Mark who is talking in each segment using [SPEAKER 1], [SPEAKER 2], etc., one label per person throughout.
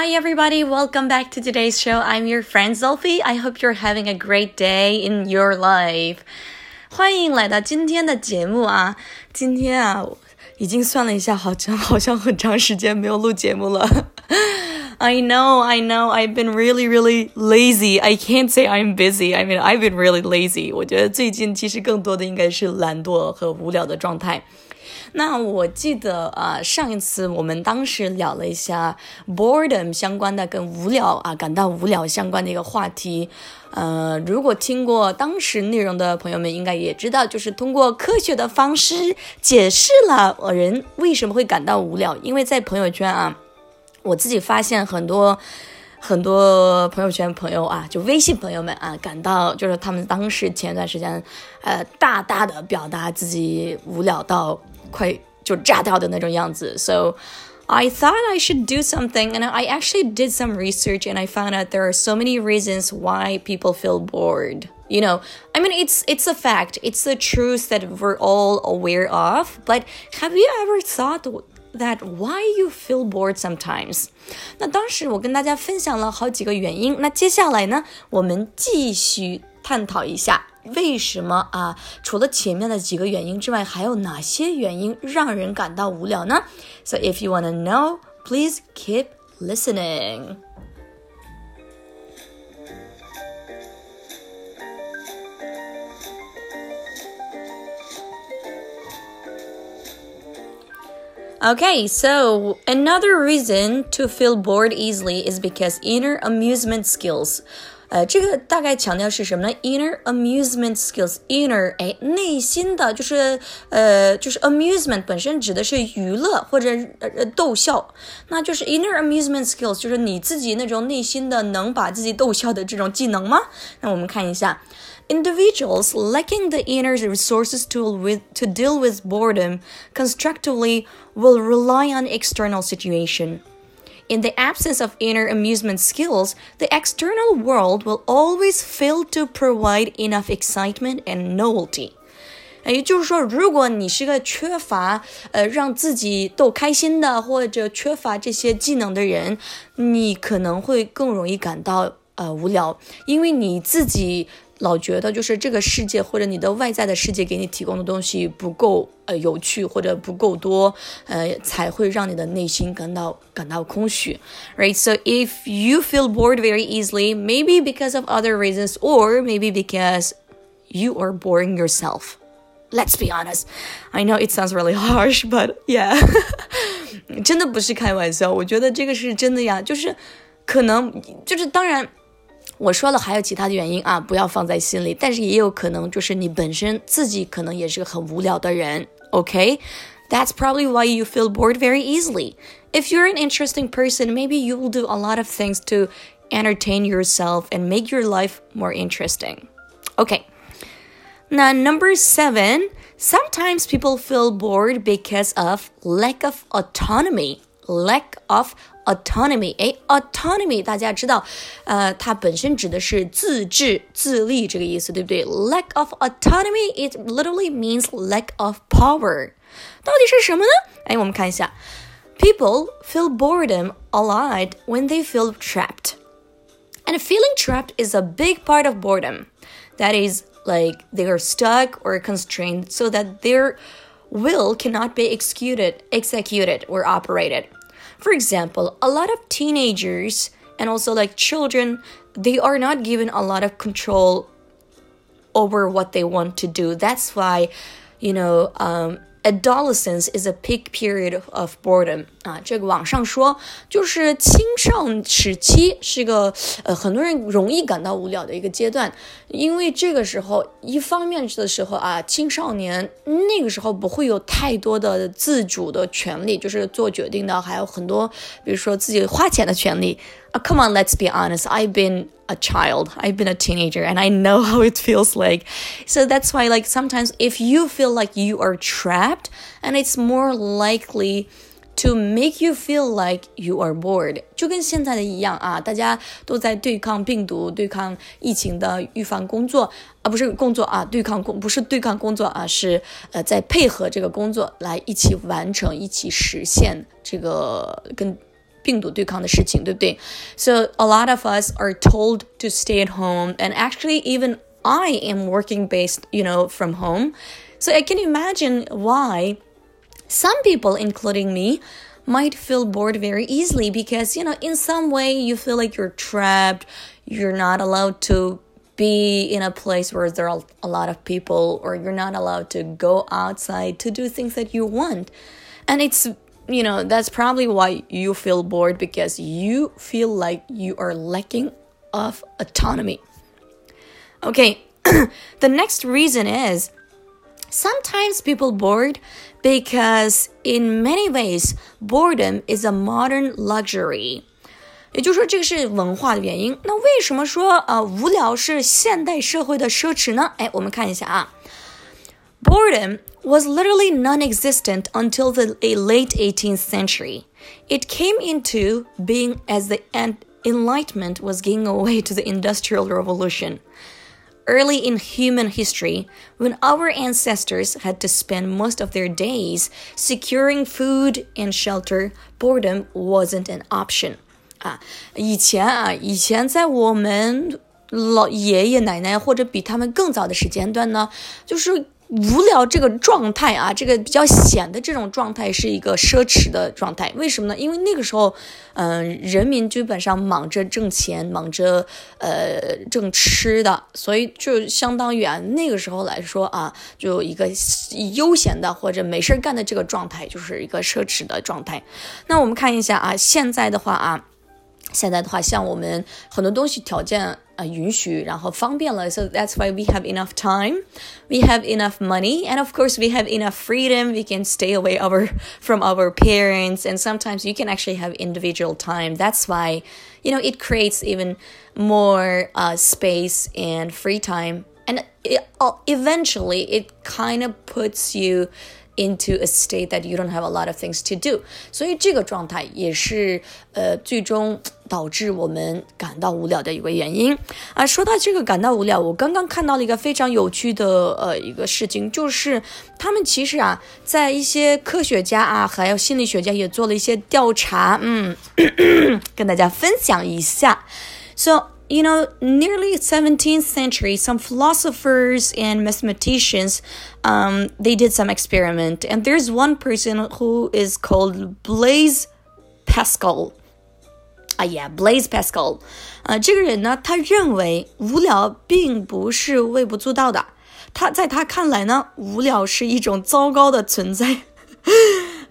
[SPEAKER 1] Hi, everybody. Welcome back to today's show. I'm your friend Zulfi. I hope you're having a great day in your life. 欢迎来到今天的节目啊！今天啊，已经算了一下，好像好像很长时间没有录节目了。I know, I know. I've been really, really lazy. I can't say I'm busy. I mean, I've been really lazy. 我觉得最近其实更多的应该是懒惰和无聊的状态。那我记得啊，上一次我们当时聊了一下 boredom 相关的跟无聊啊感到无聊相关的一个话题。呃，如果听过当时内容的朋友们，应该也知道，就是通过科学的方式解释了人为什么会感到无聊。因为在朋友圈啊，我自己发现很多很多朋友圈朋友啊，就微信朋友们啊，感到就是他们当时前段时间，呃，大大的表达自己无聊到。快就炸掉的那种样子。So I thought I should do something, and I actually did some research, and I found out there are so many reasons why people feel bored. You know, I mean, it's it's a fact, it's the truth that we're all aware of. But have you ever thought that why you feel bored sometimes？那当时我跟大家分享了好几个原因，那接下来呢，我们继续探讨一下。 为什么啊？除了前面的几个原因之外，还有哪些原因让人感到无聊呢？So if you wanna know, please keep listening. Okay, so another reason to feel bored easily is because inner amusement skills. 呃，这个大概强调是什么呢？Inner amusement skills，inner 哎，内心的就是呃，就是 amusement 本身指的是娱乐或者呃逗笑，那就是 inner amusement skills 就是你自己那种内心的能把自己逗笑的这种技能吗？那我们看一下，individuals lacking the inner resources to with to deal with boredom constructively will rely on external situation. In the absence of inner amusement skills, the external world will always fail to provide enough excitement and novelty. 也就是说，如果你是个缺乏呃让自己逗开心的，或者缺乏这些技能的人，你可能会更容易感到呃无聊，因为你自己 老觉得就是这个世界或者你的外在的世界给你提供的东西不够呃有趣或者不够多，呃才会让你的内心感到感到空虚，right? So if you feel bored very easily, maybe because of other reasons, or maybe because you are boring yourself. Let's be honest. I know it sounds really harsh, but yeah. 真的不是开玩笑，我觉得这个是真的呀，就是可能就是当然。 我说了还有其他的原因啊，不要放在心里。但是也有可能就是你本身自己可能也是个很无聊的人。Okay, that's probably why you feel bored very easily. If you're an interesting person, maybe you will do a lot of things to entertain yourself and make your life more interesting. Okay. Now, number seven, sometimes people feel bored because of lack of autonomy. Lack of autonomy，哎，autonomy 大家知道，呃，它本身指的是自治、自立这个意思，对不对？Lack of autonomy it literally means lack of power。到底是什么呢？哎，我们看一下，People feel boredom a lot when they feel trapped. And feeling trapped is a big part of boredom. That is, like they are stuck or constrained so that their will cannot be executed, executed or operated. For example, a lot of teenagers and also like children, they are not given a lot of control over what they want to do. That's why, you know, um, adolescence is a peak period of boredom 啊，这个网上说就是青少时期是个呃很多人容易感到无聊的一个阶段，因为这个时候一方面的时候啊，青少年那个时候不会有太多的自主的权利，就是做决定的，还有很多比如说自己花钱的权利。Uh, come on, let's be honest. I've been a child, I've been a teenager, and I know how it feels like. So that's why, like, sometimes if you feel like you are trapped, and it's more likely to make you feel like you are bored，就跟现在的一样啊，大家都在对抗病毒、对抗疫情的预防工作啊，不是工作啊，对抗工不是对抗工作啊，是呃在配合这个工作来一起完成、一起实现这个跟。 病毒对抗的事情，对不对？So a lot of us are told to stay at home, and actually, even I am working based, you know, from home. So I can imagine why some people, including me, might feel bored very easily because, you know, in some way you feel like you're trapped, you're not allowed to be in a place where there are a lot of people, or you're not allowed to go outside to do things that you want. And it's, you know, that's probably why you feel bored because you feel like you are lacking of autonomy. Okay, the next reason is sometimes people bored because in many ways boredom is a modern luxury 也就是说，这个是文化的原因。那为什么说呃无聊是现代社会的奢侈呢？哎，我们看一下啊 ，boredom was literally non-existent until the late 18th century. It came into being as the Enlightenment was giving away to the Industrial Revolution. Early in human history, when our ancestors had to spend most of their days securing food and shelter, boredom wasn't an option. 啊，以前啊，以前在我们老爷爷奶奶或者比他们更早的时间段呢，就是 无聊这个状态啊，这个比较闲的这种状态是一个奢侈的状态。为什么呢？因为那个时候，嗯，人民基本上忙着挣钱，忙着呃挣吃的，所以就相当于啊，那个时候来说啊，就一个悠闲的或者没事干的这个状态，就是一个奢侈的状态。那我们看一下啊，现在的话啊。现在的话，像我们很多东西条件呃允许，然后方便了，so that's why we have enough time, we have enough money, and of course we have enough freedom. We can stay away our from our parents, and sometimes you can actually have individual time. That's why, you know, it creates even more uh, space and free time, and it, eventually it kind of puts you into a state that you don't have a lot of things to do，所以这个状态也是呃最终导致我们感到无聊的一个原因啊。说到这个感到无聊，我刚刚看到了一个非常有趣的呃一个事情，就是他们其实啊，在一些科学家啊，还有心理学家也做了一些调查，嗯，跟大家分享一下。So you know, nearly 17th century, some philosophers and mathematicians, um, they did some experiment. And there's one person who is called Blaise Pascal. 啊呀，Blaise Pascal，啊，这个人呢，他认为无聊并不是微不足道的。他在他看来呢，无聊是一种糟糕的存在。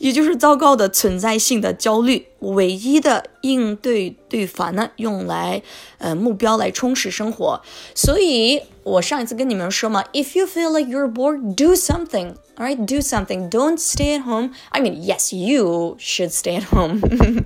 [SPEAKER 1] 也就是糟糕的存在性的焦虑，唯一的应对对法呢，用来呃目标来充实生活。所以我上一次跟你们说嘛，If you feel like you're bored, do something. All right, do something. Don't stay at home. I mean, yes, you should stay at home.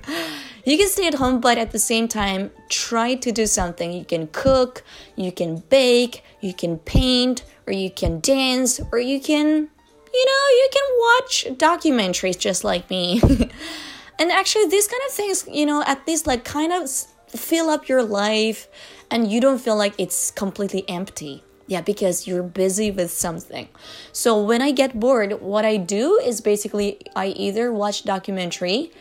[SPEAKER 1] you can stay at home, but at the same time, try to do something. You can cook, you can bake, you can paint, or you can dance, or you can you know, you can watch documentaries just like me. and actually, these kind of things, you know, at least like kind of fill up your life and you don't feel like it's completely empty. Yeah, because you're busy with something. So when I get bored, what I do is basically I either watch documentary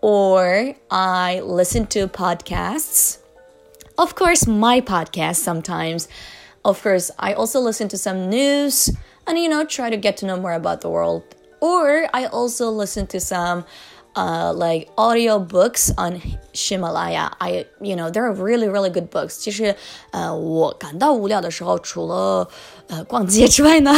[SPEAKER 1] or I listen to podcasts. Of course, my podcast sometimes. Of course, I also listen to some news and you know try to get to know more about the world or i also listen to some uh, like audio books on Himalaya. I you know they're really really good books. 其实呃我感到无聊的时候，除了呃逛街之外呢，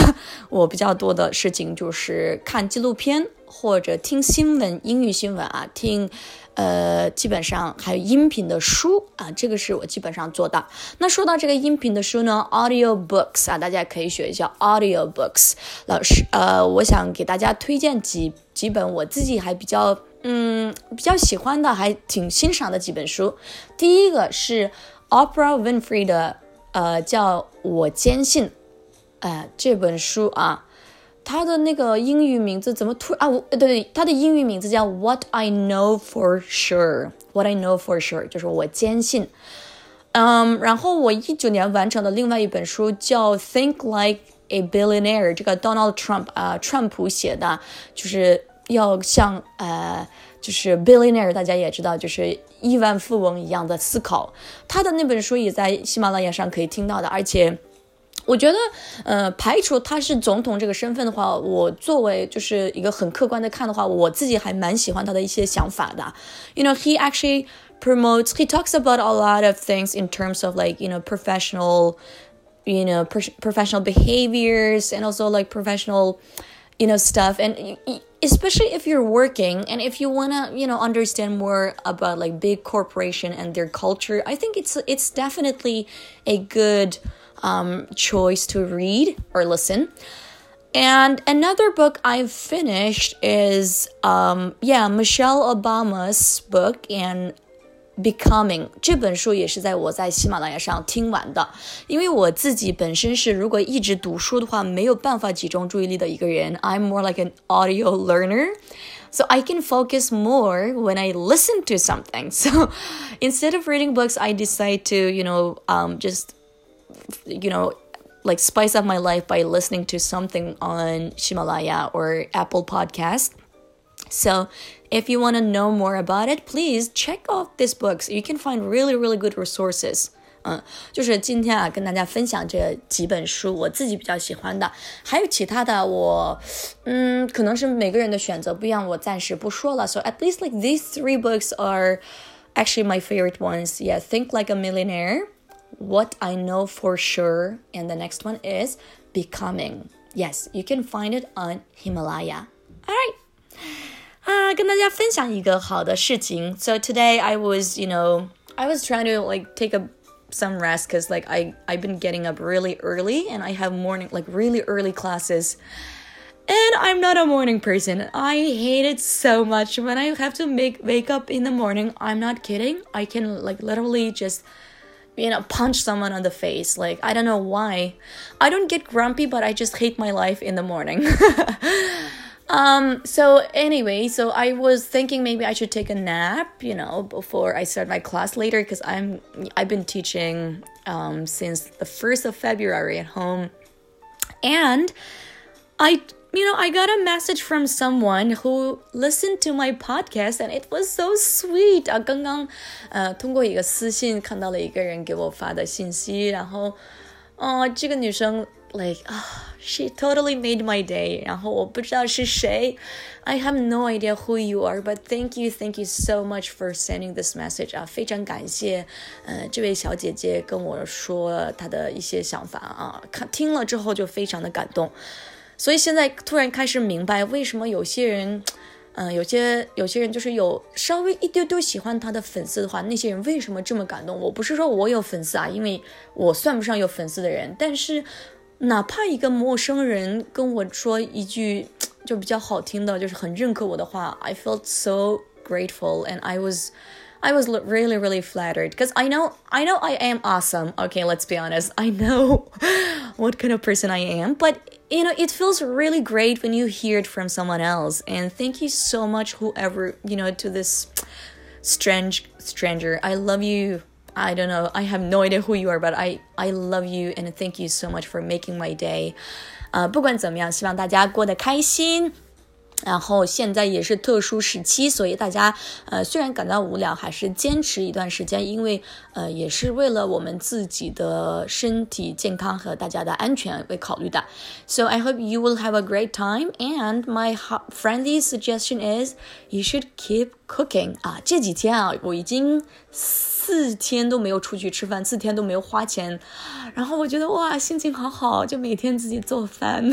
[SPEAKER 1] 我比较多的事情就是看纪录片 或者听新闻，英语新闻啊，听。呃，基本上还有音频的书啊，这个是我基本上做到。那说到这个音频的书呢，audio books 啊，大家可以学一下 audio books。老师，呃，我想给大家推荐几几本我自己还比较嗯比较喜欢的，还挺欣赏的几本书。第一个是 Oprah Winfrey 的，呃，叫我坚信，呃，这本书啊。他的那个英语名字怎么突啊？我对，他的英语名字叫 What I Know for Sure。What I Know for Sure 就是我坚信。嗯，然后我一九年完成的另外一本书叫 Think Like a Billionaire，这个 Donald Trump 啊，川普写的，就是要像呃。就是 billionaire，大家也知道，就是亿万富翁一样的思考。他的那本书也在喜马拉雅上可以听到的，而且。我觉得，呃，排除他是总统这个身份的话，我作为就是一个很客观的看的话，我自己还蛮喜欢他的一些想法的。You know, he actually promotes, he talks about a lot of things in terms of like, you know, professional, you know, pro professional behaviors and also like professional, you know, stuff. And especially if you're working and if you want to, you know, understand more about like big corporation and their culture, I think it's, it's definitely a good, um, choice to read or listen. And another book I've finished is, um, yeah, Michelle Obama's book and Becoming 这本书也是在我在喜马拉雅上听完的，因为我自己本身是如果一直读书的话，没有办法集中注意力的一个人。I'm more like an audio learner. So I can focus more when I listen to something. So instead of reading books, I decide to, you know, um, just you know, like spice up my life by listening to something on Himalaya or Apple Podcast. So, if you want to know more about it, please check out these books. You can find really, really good resources. 嗯，就是今天啊，跟大家分享这几本书，我自己比较喜欢的，还有其他的，我，嗯，可能是每个人的选择不一样，我暂时不说了。So at least like these three books are actually my favorite ones. Yeah, Think Like a Millionaire what I know for sure. And the next one is becoming. Yes, you can find it on Himalaya. All right. 啊，跟大家分享一个好的事情。So today I was, you know, I was trying to like take a some rest because like I I've been getting up really early and I have morning like really early classes. And I'm not a morning person. I hate it so much when I have to make wake up in the morning. I'm not kidding. I can like literally just you know, punch someone on the face. Like, I don't know why. I don't get grumpy, but I just hate my life in the morning. um, so anyway, so I was thinking maybe I should take a nap, you know, before I start my class later because I'm I've been teaching um since the 1st of February at home. And I you know, I got a message from someone who listened to my podcast and it was so sweet 啊！刚刚呃通过一个私信看到了一个人给我发的信息，然后哦，这个女生 like 啊、uh,，she totally made my day。然后我不知道是谁，I have no idea who you are, but thank you, thank you so much for sending this message 啊，非常感谢呃这位小姐姐跟我说她的一些想法啊，看听了之后就非常的感动。 所以现在突然开始明白，为什么有些人，嗯、有些有些人就是有稍微一丢丢喜欢他的粉丝的话，那些人为什么这么感动？我不是说我有粉丝啊，因为我算不上有粉丝的人，但是哪怕一个陌生人跟我说一句就比较好听的，就是很认可我的话，I felt so grateful and I was. I was really, really flattered because I know, I know I am awesome. Okay, let's be honest. I know what kind of person I am, but you know, it feels really great when you hear it from someone else. And thank you so much, whoever, you know, to this strange stranger. I love you. I don't know. I have no idea who you are, but I I love you and thank you so much for making my day. Uh, 呃，不管怎么样，希望大家过得开心。然后现在也是特殊时期，所以大家呃虽然感到无聊，还是坚持一段时间，因为呃也是为了我们自己的身体健康和大家的安全为考虑的。So I hope you will have a great time, and my friendly suggestion is you should keep cooking 啊，这几天啊我已经。四天都没有出去吃饭，四天都没有花钱，然后我觉得哇，心情好好，就每天自己做饭。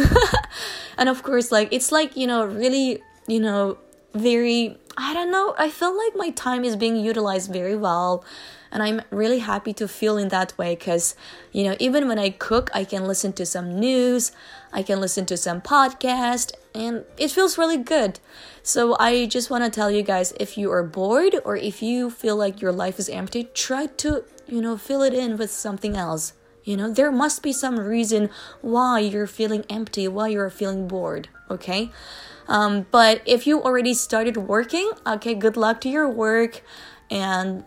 [SPEAKER 1] and of course, like it's like you know, really, you know, very. I don't know. I feel like my time is being utilized very well. And I'm really happy to feel in that way because, you know, even when I cook, I can listen to some news, I can listen to some podcast, and it feels really good. So I just want to tell you guys if you are bored or if you feel like your life is empty, try to, you know, fill it in with something else. You know, there must be some reason why you're feeling empty, why you're feeling bored, okay? Um, but if you already started working, okay, good luck to your work. And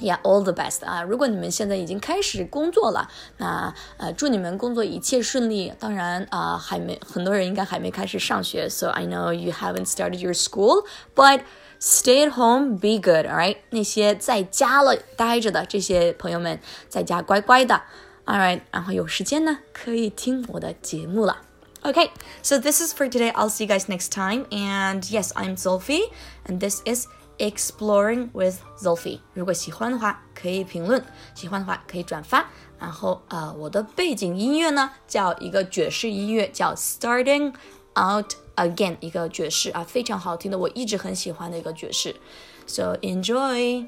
[SPEAKER 1] Yeah, all the best 啊！如果你们现在已经开始工作了，那呃，祝你们工作一切顺利。当然啊、呃，还没很多人应该还没开始上学，so I know you haven't started your school, but stay at home, be good, alright？那些在家了待着的这些朋友们，在家乖乖的，alright？然后有时间呢，可以听我的节目了。 Okay, so this is for today. I'll see you guys next time. And yes, I'm Zulfi, and this is Exploring with Zulfi。如果喜欢的话，可以评论；喜欢的话，可以转发。然后，呃，我的背景音乐呢，叫一个爵士音乐，叫 Starting Out Again，一个爵士啊，非常好听的，我一直很喜欢的一个爵士。So enjoy。